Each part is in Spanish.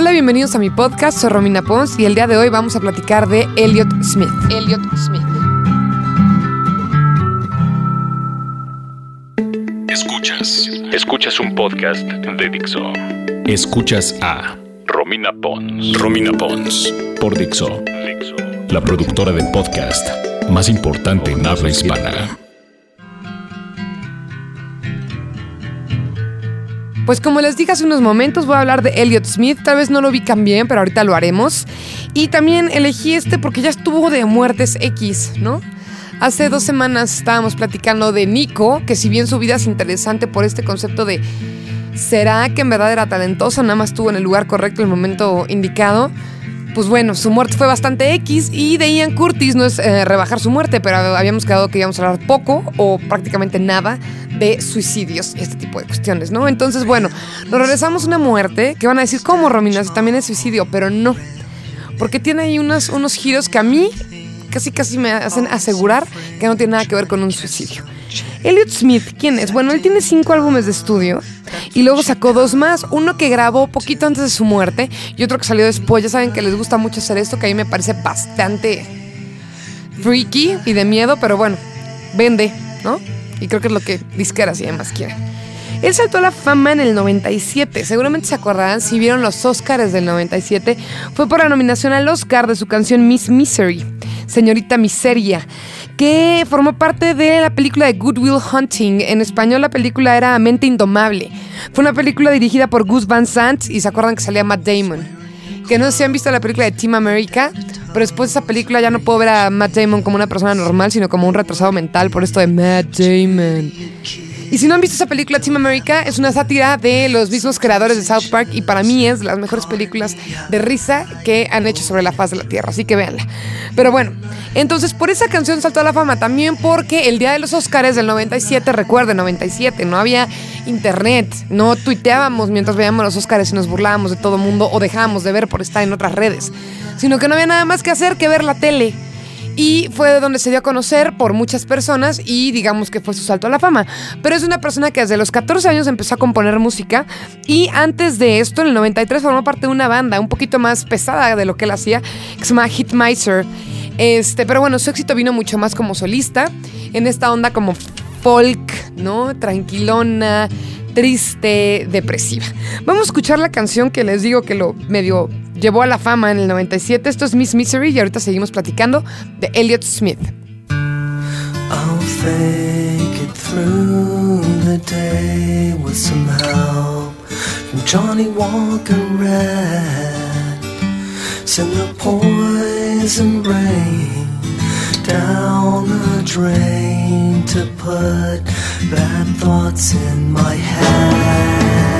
Hola, bienvenidos a mi podcast, soy Romina Pons y el día de hoy vamos a platicar de Elliot Smith. Elliot Smith. Escuchas. Escuchas un podcast de Dixo. Escuchas a Romina Pons. Romina Pons. Por Dixo. Dixo. La productora de podcast más importante en habla hispana. Pues como les dije hace unos momentos, voy a hablar de Elliot Smith. Tal vez no lo vi bien, pero ahorita lo haremos. Y también elegí este porque ya estuvo de muertes X, ¿no? Hace dos semanas estábamos platicando de Nico, que si bien su vida es interesante por este concepto de ¿será que en verdad era talentoso? Nada más estuvo en el lugar correcto el momento indicado pues bueno, su muerte fue bastante X y de Ian Curtis no es eh, rebajar su muerte, pero habíamos quedado que íbamos a hablar poco o prácticamente nada de suicidios y este tipo de cuestiones, ¿no? Entonces, bueno, nos regresamos a una muerte que van a decir, ¿cómo, Romina? Si también es suicidio, pero no. Porque tiene ahí unos, unos giros que a mí casi casi me hacen asegurar que no tiene nada que ver con un suicidio. Elliot Smith, ¿quién es? Bueno, él tiene cinco álbumes de estudio y luego sacó dos más. Uno que grabó poquito antes de su muerte y otro que salió después. Ya saben que les gusta mucho hacer esto, que a mí me parece bastante freaky y de miedo, pero bueno, vende, ¿no? Y creo que es lo que disqueras y demás quieren. Él saltó a la fama en el 97. Seguramente se acordarán si vieron los Oscars del 97. Fue por la nominación al Oscar de su canción Miss Misery, Señorita Miseria que formó parte de la película de Good Will Hunting. En español la película era Mente Indomable. Fue una película dirigida por Gus Van Sant y se acuerdan que salía Matt Damon. Que no sé si han visto la película de Team America, pero después de esa película ya no puedo ver a Matt Damon como una persona normal, sino como un retrasado mental por esto de Matt Damon. Y si no han visto esa película, Team America es una sátira de los mismos creadores de South Park y para mí es de las mejores películas de risa que han hecho sobre la faz de la Tierra, así que véanla. Pero bueno, entonces por esa canción saltó a la fama, también porque el día de los Oscars del 97, recuerden, 97, no había internet, no tuiteábamos mientras veíamos los Oscars y nos burlábamos de todo mundo o dejábamos de ver por estar en otras redes, sino que no había nada más que hacer que ver la tele y fue de donde se dio a conocer por muchas personas y digamos que fue su salto a la fama. Pero es una persona que desde los 14 años empezó a componer música y antes de esto, en el 93, formó parte de una banda un poquito más pesada de lo que él hacía, que se llama. Este, pero bueno, su éxito vino mucho más como solista, en esta onda como folk, ¿no? Tranquilona, triste, depresiva. Vamos a escuchar la canción que les digo que lo medio llevó a la fama en el 97. Esto es Miss Misery y ahorita seguimos platicando de Elliot Smith. I'll fake it through the day with some help from Johnny Walker Red. Send the poison rain down the drain to put bad thoughts in my head.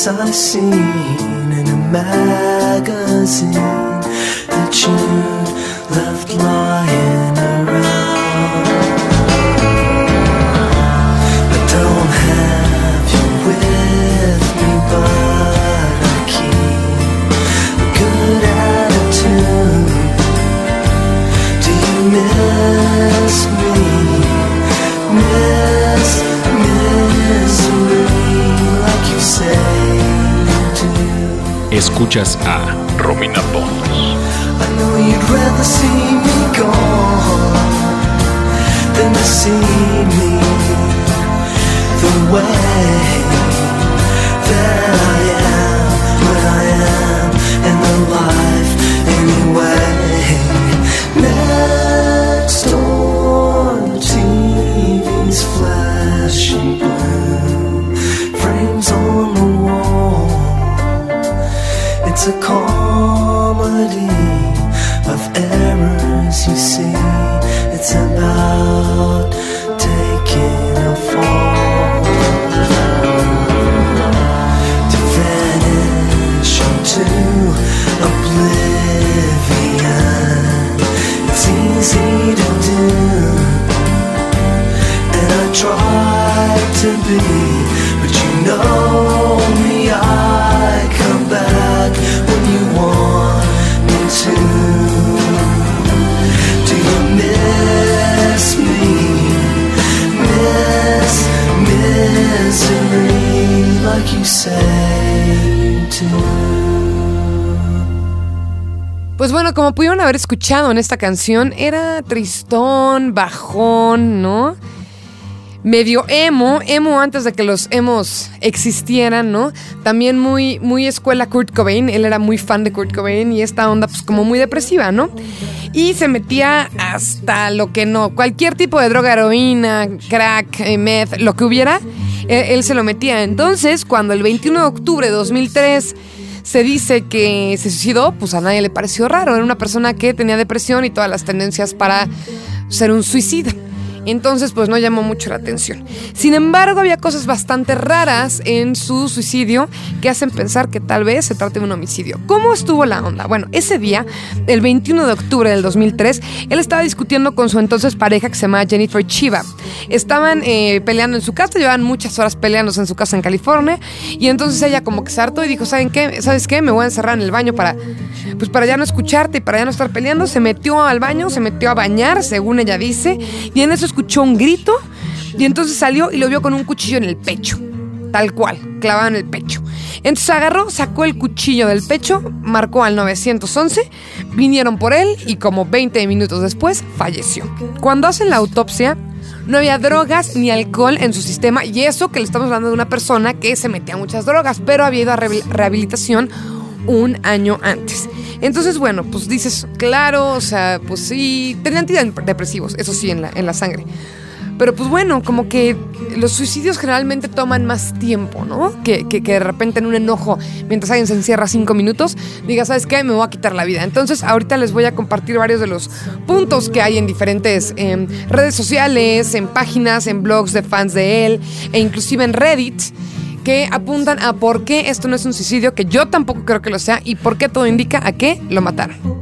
place I've seen in a magazine That you left lying Escuchas a Romina Pons. The way that I am It's a comedy of errors, you see. It's about taking a fall to vanish into oblivion. It's easy to do, and I try to be, but you know me. I Pues bueno, como pudieron haber escuchado en esta canción, era tristón, bajón, ¿no? Medio emo, emo antes de que los emos existieran, ¿no? También muy, muy escuela Kurt Cobain, él era muy fan de Kurt Cobain y esta onda pues como muy depresiva, ¿no? Y se metía hasta lo que no, cualquier tipo de droga, heroína, crack, eh, meth, lo que hubiera, él, se lo metía. Entonces, cuando el 21 de octubre de 2003 se dice que se suicidó, pues a nadie le pareció raro. Era una persona que tenía depresión y todas las tendencias para ser un suicida. Entonces, pues no llamó mucho la atención. Sin embargo, había cosas bastante raras en su suicidio que hacen pensar que tal vez se trate de un homicidio. ¿Cómo estuvo la onda? Bueno, ese día, el 21 de octubre del 2003, él estaba discutiendo con su entonces pareja que se llama Jennifer Chiva. Estaban eh, peleando en su casa, llevaban muchas horas peleándose en su casa en California, y entonces ella como que se hartó y dijo, ¿saben qué? ¿Sabes qué? Me voy a encerrar en el baño para, pues para ya no escucharte y para ya no estar peleando. Se metió al baño, se metió a bañar, según ella dice, y en eso escuchó un grito y entonces salió y lo vio con un cuchillo en el pecho. Tal cual, clavado en el pecho. Entonces agarró, sacó el cuchillo del pecho, marcó al 911, vinieron por él y como 20 minutos después falleció. Cuando hacen la autopsia, no había drogas ni alcohol en su sistema y eso que le estamos hablando de una persona que se metía muchas drogas, pero había ido a rehabil- rehabilitación un año antes. Entonces, bueno, pues dices, claro, o sea, pues sí, tenía antidepresivos, eso sí, en la, en la sangre. Pero pues bueno, como que los suicidios generalmente toman más tiempo, ¿no? Que, que, de repente en un enojo, mientras alguien se encierra cinco minutos, diga, ¿sabes qué? Me voy a quitar la vida. Entonces, ahorita les voy a compartir varios de los puntos que hay en diferentes em, redes sociales, en páginas, en blogs de fans de él, e inclusive en Reddit que apuntan a por qué esto no es un suicidio, que yo tampoco creo que lo sea, y por qué todo indica a que lo mataron.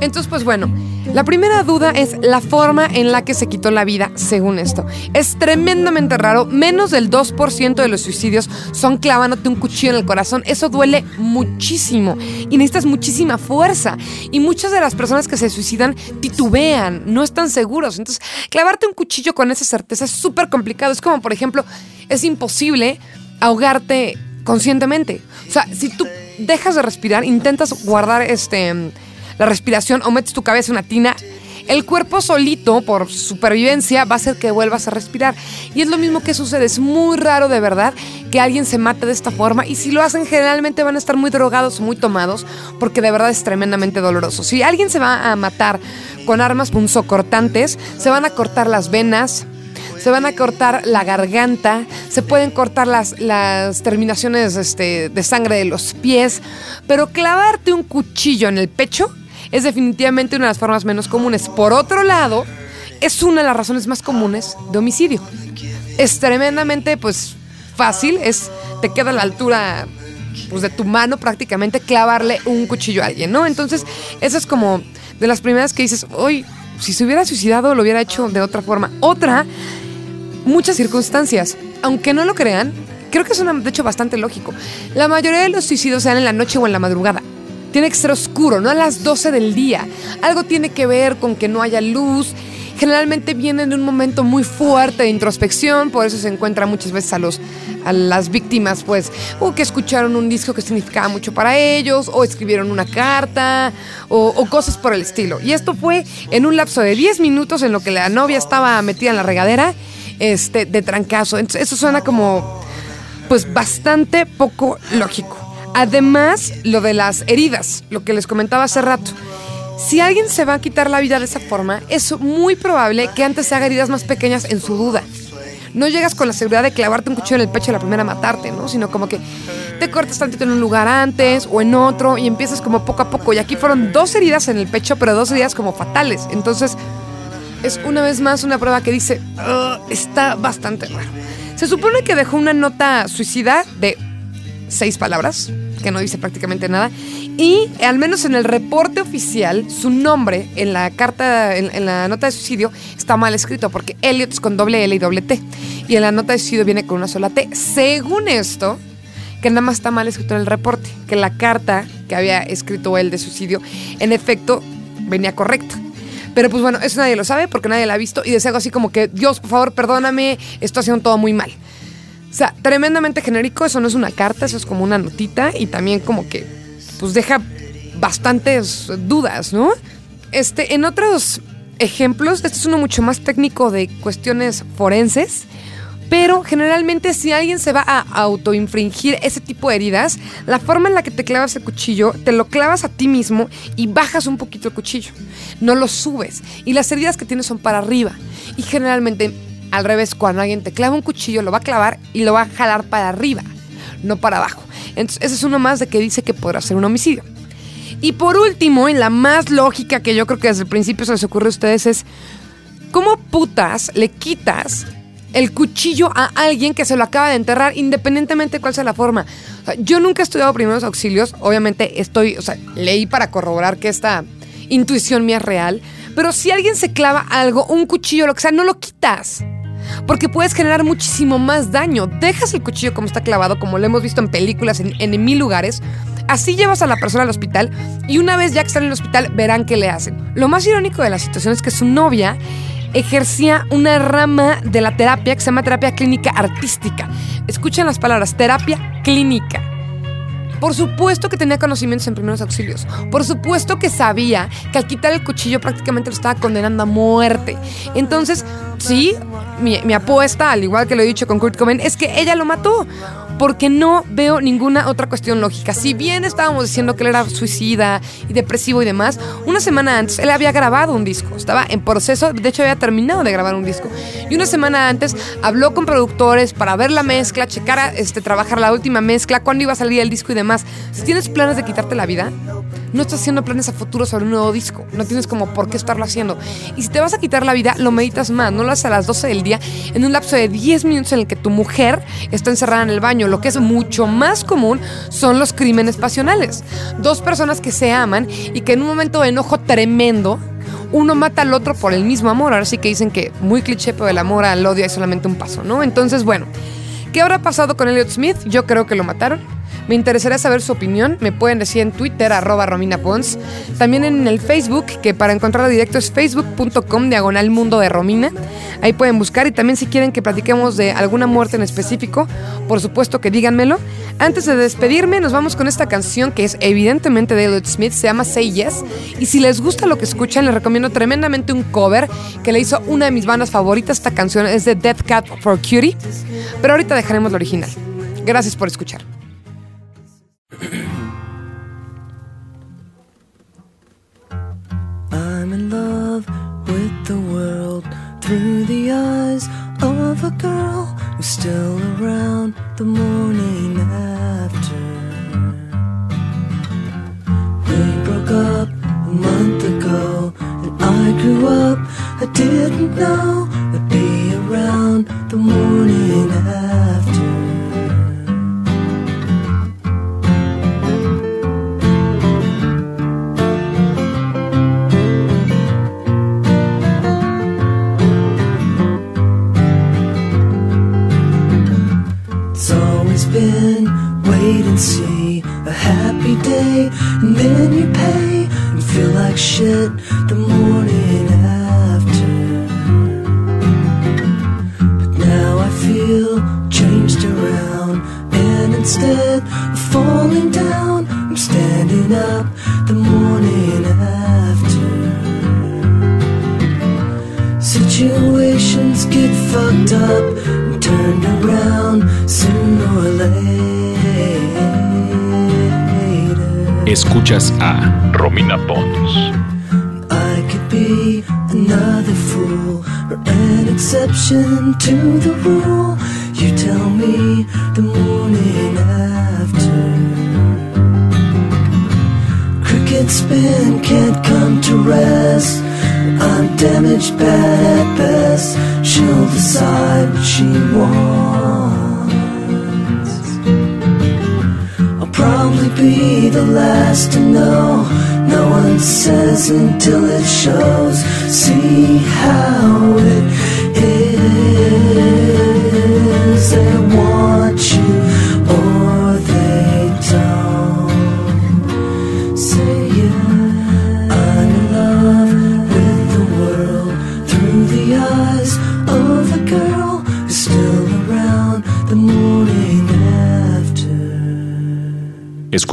Entonces, pues bueno, la primera duda es la forma en la que se quitó la vida, según esto. Es tremendamente raro, menos del 2% de los suicidios son clavándote un cuchillo en el corazón. Eso duele muchísimo y necesitas muchísima fuerza. Y muchas de las personas que se suicidan titubean, no están seguros. Entonces, clavarte un cuchillo con esa certeza es súper complicado. Es como, por ejemplo, es imposible ahogarte conscientemente. O sea, si tú dejas de respirar, intentas guardar este la respiración o metes tu cabeza en una tina, el cuerpo solito, por supervivencia, va a hacer que vuelvas a respirar. Y es lo mismo que sucede. Es muy raro de verdad que alguien se mate de esta forma. Y si lo hacen, generalmente van a estar muy drogados muy tomados, porque de verdad es tremendamente doloroso. Si alguien se va a matar con armas punzocortantes, se van a cortar las venas, se van a cortar la garganta, se pueden cortar las, las terminaciones este, de sangre de los pies, pero clavarte un cuchillo en el pecho es definitivamente una de las formas menos comunes. Por otro lado, es una de las razones más comunes de homicidio. Es tremendamente, pues, fácil, es, te queda a la altura pues, de tu mano prácticamente clavarle un cuchillo a alguien, ¿no? Entonces, eso es como de las primeras que dices, hoy, si se hubiera suicidado, lo hubiera hecho de otra forma. Otra, muchas circunstancias. Aunque no lo crean, creo que es de hecho bastante lógico. La mayoría de los suicidios se dan en la noche o en la madrugada. Tiene que ser oscuro, no a las 12 del día. Algo tiene que ver con que no haya luz. Generalmente vienen de un momento muy fuerte de introspección, por eso se encuentra muchas veces a, los, a las víctimas, pues, o que escucharon un disco que significaba mucho para ellos, o escribieron una carta, o, o cosas por el estilo. Y esto fue en un lapso de 10 minutos en lo que la novia estaba metida en la regadera, este, de trancazo. Entonces, eso suena como, pues, bastante poco lógico. Además, lo de las heridas, lo que les comentaba hace rato. Si alguien se va a quitar la vida de esa forma, es muy probable que antes se haga heridas más pequeñas en su duda. No llegas con la seguridad de clavarte un cuchillo en el pecho y la primera a matarte, ¿no? Sino como que te cortas tantito en un lugar antes o en otro y empiezas como poco a poco. Y aquí fueron dos heridas en el pecho, pero dos heridas como fatales. Entonces, es una vez más una prueba que dice, "Ugh, está bastante raro. Se supone que dejó una nota suicida de seis palabras, que no dice prácticamente nada. Y al menos en el reporte oficial, su nombre en la carta, en la nota de suicidio, está mal escrito, porque Elliot es con doble L y doble T. Y en la nota de suicidio viene con una sola T. Según esto, que nada más está mal escrito en el reporte, que la carta que había escrito él de suicidio, en efecto, venía correcta. Pero pues bueno, eso nadie lo sabe porque nadie la ha visto y deseo algo así como que, Dios, por favor, perdóname, estoy haciendo todo muy mal. O sea, tremendamente genérico, eso no es una carta, eso es como una notita y también como que, pues deja bastantes dudas, ¿no? Este, en otros ejemplos, este es uno mucho más técnico de cuestiones forenses, pero generalmente si alguien se va a autoinfringir ese tipo de heridas, la forma en la que te clavas el cuchillo, te lo clavas a ti mismo y bajas un poquito el cuchillo. No lo subes. Y las heridas que tienes son para arriba. Y generalmente, al revés, cuando alguien te clava un cuchillo, lo va a clavar y lo va a jalar para arriba, no para abajo. Entonces, ese es uno más de que dice que podrá ser un homicidio. Y por último, y la más lógica que yo creo que desde el principio se les ocurre a ustedes es, ¿cómo putas le quitas el cuchillo a alguien que se lo acaba de enterrar, independientemente de cuál sea la forma? Yo nunca he estudiado primeros auxilios, obviamente estoy, o sea, leí para corroborar que esta intuición mía es real, pero si alguien se clava algo, un cuchillo, lo que sea, no lo quitas. Porque puedes generar muchísimo más daño. Dejas el cuchillo como está clavado, como lo hemos visto en películas, en, en mil lugares. Así llevas a la persona al hospital y una vez ya que están en el hospital verán qué le hacen. Lo más irónico de la situación es que su novia ejercía una rama de la terapia que se llama terapia clínica artística. Escuchen las palabras, terapia clínica. Por supuesto que tenía conocimientos en primeros auxilios. Por supuesto que sabía que al quitar el cuchillo prácticamente lo estaba condenando a muerte. Entonces, sí, mi, apuesta, al igual que lo he dicho con Kurt Cobain, es que ella lo mató. Porque no veo ninguna otra cuestión lógica. Si bien estábamos diciendo que él era suicida y depresivo y demás, una semana antes él había grabado un disco. Estaba en proceso, de hecho había terminado de grabar un disco. Y una semana antes habló con productores para ver la mezcla, checar, a, este, trabajar la última mezcla, cuándo iba a salir el disco y demás. Si tienes planes de quitarte la vida, no estás haciendo planes a futuro sobre un nuevo disco. No tienes como por qué estarlo haciendo. Y si te vas a quitar la vida, lo meditas más. No lo haces a las 12 del día en un lapso de 10 minutos en el que tu mujer está encerrada en el baño. Lo que es mucho más común son los crímenes pasionales. Dos personas que se aman y que en un momento de enojo tremendo uno mata al otro por el mismo amor. Ahora sí que dicen que muy cliché, pero el amor al odio es solamente un paso, ¿no? Entonces, bueno, ¿qué habrá pasado con Elliot Smith? Yo creo que lo mataron. Me interesaría saber su opinión. Me pueden decir en Twitter, arroba Romina Pons. También en el Facebook, que para encontrarlo directo es facebook.com diagonal mundo de Romina. Ahí pueden buscar y también si quieren que platiquemos de alguna muerte en específico, por supuesto que díganmelo. Antes de despedirme, nos vamos con esta canción que es evidentemente de Elliot Smith, se llama Say Yes. Y si les gusta lo que escuchan, les recomiendo tremendamente un cover que le hizo una de mis bandas favoritas. Esta canción es de Death Cat for Cutie. Pero ahorita dejaremos la original. Gracias por escuchar. Through the eyes of a girl who's still around the morning after. We broke up a month ago, and I grew up. I didn't know I'd be around the morning after. Around, and instead of falling down, I'm standing up the morning after. Situations get fucked up and turned around sooner or later. Escuchas a Romina Pons. I could be another fool or an exception to the rule. You tell me the morning after. Cricket spin can't come to rest. I'm damaged bad at best. She'll decide what she wants. I'll probably be the last to know. No one says until it shows. See how it is.